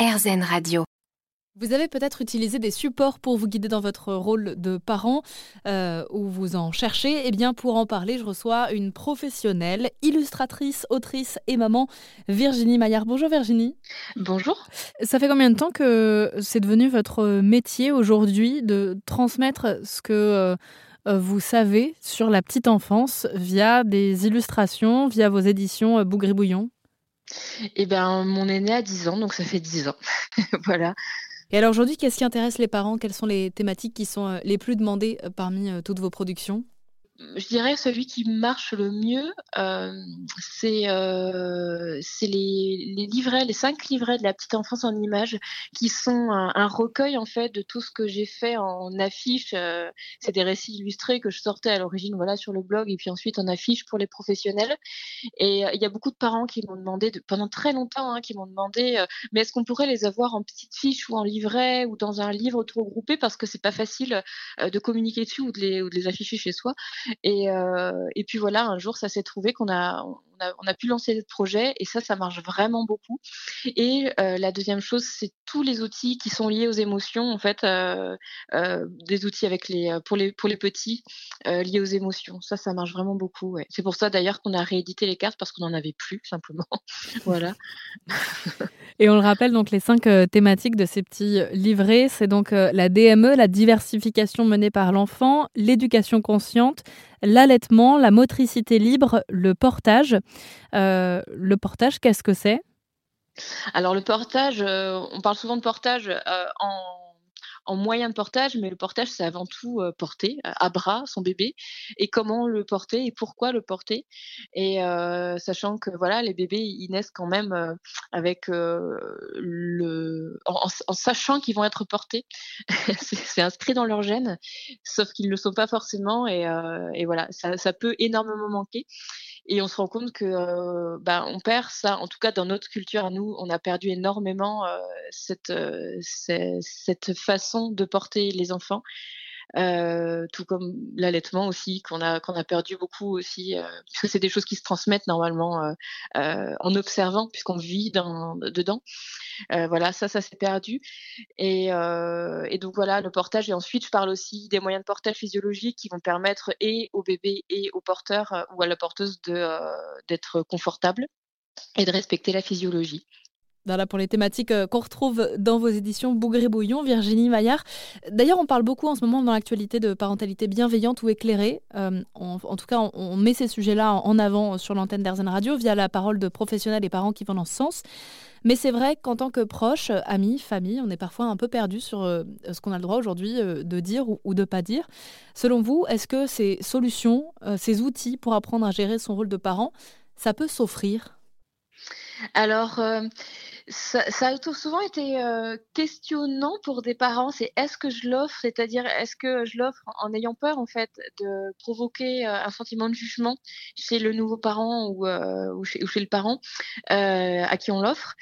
RZN Radio. Vous avez peut-être utilisé des supports pour vous guider dans votre rôle de parent euh, ou vous en cherchez. Eh bien, pour en parler, je reçois une professionnelle, illustratrice, autrice et maman, Virginie Maillard. Bonjour Virginie. Bonjour. Ça fait combien de temps que c'est devenu votre métier aujourd'hui de transmettre ce que euh, vous savez sur la petite enfance via des illustrations, via vos éditions euh, Bougribouillon? Eh bien, mon aîné a 10 ans, donc ça fait 10 ans. voilà. Et alors aujourd'hui, qu'est-ce qui intéresse les parents? Quelles sont les thématiques qui sont euh, les plus demandées euh, parmi euh, toutes vos productions? Je dirais celui qui marche le mieux, euh, c'est euh, les, les, livrets, les cinq livrets de la petite enfance en images, qui sont un, recueil en fait de tout ce que j'ai fait en affiche. Euh, c'est des récits illustrés que je sortais à l'origine, voilà, sur le blog et puis ensuite en affiche pour les professionnels. Et euh, il y a beaucoup de parents qui m'ont demandé, de, pendant très longtemps, hein, qui m'ont demandé, euh, mais est-ce qu'on pourrait les avoir en petite fiche ou en livret ou dans un livre tout regroupé parce que c'est pas facile de communiquer dessus ou de les, ou de les afficher chez soi. Et, euh, et puis voilà, un jour, ça s'est trouvé qu'on a, on a, pu lancer le projet et ça, ça marche vraiment beaucoup. Et euh, la deuxième chose, c'est tous les outils qui sont liés aux émotions, en fait, euh, euh, des outils avec les, pour, les, pour les petits liés aux émotions. Ça, ça marche vraiment beaucoup. C'est pour ça d'ailleurs qu'on a réédité les cartes parce qu'on n'en avait plus, simplement. voilà. Et on le rappelle, donc les cinq thématiques de ces petits livrets, c'est donc la DME, la diversification menée par l'enfant, l'éducation consciente, l'allaitement, la motricité libre, le portage. Euh, le portage, qu'est-ce que c'est? Alors le portage, euh, on parle souvent de portage euh, en en moyen de portage, mais le portage, c'est avant tout euh, porter à bras son bébé et comment le porter et pourquoi le porter. Et euh, sachant que voilà, les bébés, ils naissent quand même euh, avec le, en, sachant qu'ils vont être portés. c'est inscrit dans leur gène, sauf qu'ils ne le sont pas forcément. Et, et voilà, ça, peut énormément manquer. Et on se rend compte que bah, on perd ça. En tout cas, dans notre culture nous, on a perdu énormément cette, cette façon de porter les enfants. Euh, tout comme l'allaitement aussi qu'on a qu'on a perdu beaucoup aussi euh, puisque c'est des choses qui se transmettent normalement euh, euh en observant puisqu'on vit dans, dedans. Euh, voilà ça ça s'est perdu. Et, euh, et, donc voilà le portage et ensuite je parle aussi des moyens de portage physiologique qui vont permettre et au bébé et au porteur ou à la porteuse de d'être confortable et de respecter la physiologie voilà pour les thématiques euh, qu'on retrouve dans vos éditions Bougré Bouillon, Virginie Maillard. D'ailleurs, on parle beaucoup en ce moment dans l'actualité de parentalité bienveillante ou éclairée. Euh, en tout cas, on, met ces sujets-là en avant sur l'antenne d'Airzen Radio via la parole de professionnels et parents qui vont dans ce sens. Mais c'est vrai qu'en tant que proche, amis, famille, on est parfois un peu perdu sur euh, ce qu'on a le droit aujourd'hui de dire ou, ou de pas dire. Selon vous, est-ce que ces solutions, ces outils pour apprendre à gérer son rôle de parent, ça peut s'offrir? Alors, euh, ça, a souvent été euh, questionnant pour des parents. C'est est-ce que je l'offre, c'est-à-dire est-ce que je l'offre en ayant peur en fait de provoquer euh, un sentiment de jugement chez le nouveau parent ou, ou, chez, le parent à qui on l'offre?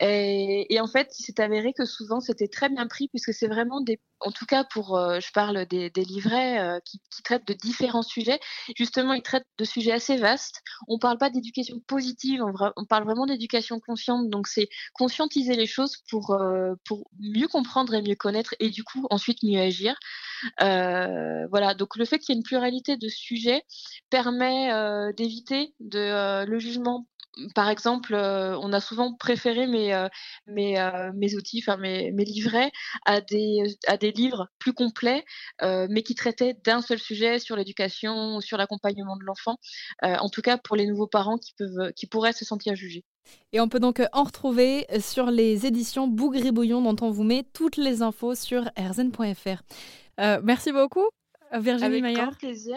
Et, en fait, il s'est avéré que souvent c'était très bien pris puisque c'est vraiment des, en tout cas pour, je parle des, livrets qui, traitent de différents sujets. Justement, ils traitent de sujets assez vastes. On parle pas d'éducation positive, on, on parle vraiment d'éducation éducation consciente. Donc, c'est conscientiser les choses pour, euh, pour mieux comprendre et mieux connaître et du coup, ensuite mieux agir. Euh, voilà. Donc, le fait qu'il y ait une pluralité de sujets permet euh, d'éviter le jugement par exemple, on a souvent préféré mes, outils, mes, mes, livrets à des, à livres plus complets, mais qui traitaient d'un seul sujet sur l'éducation, sur l'accompagnement de l'enfant. en tout cas, pour les nouveaux parents qui pourraient se sentir jugés. Et on peut donc en retrouver sur les éditions Bougribouillon dont on vous met toutes les infos sur rzn.fr. Euh, merci beaucoup, Virginie Avec Maillard. Avec grand plaisir.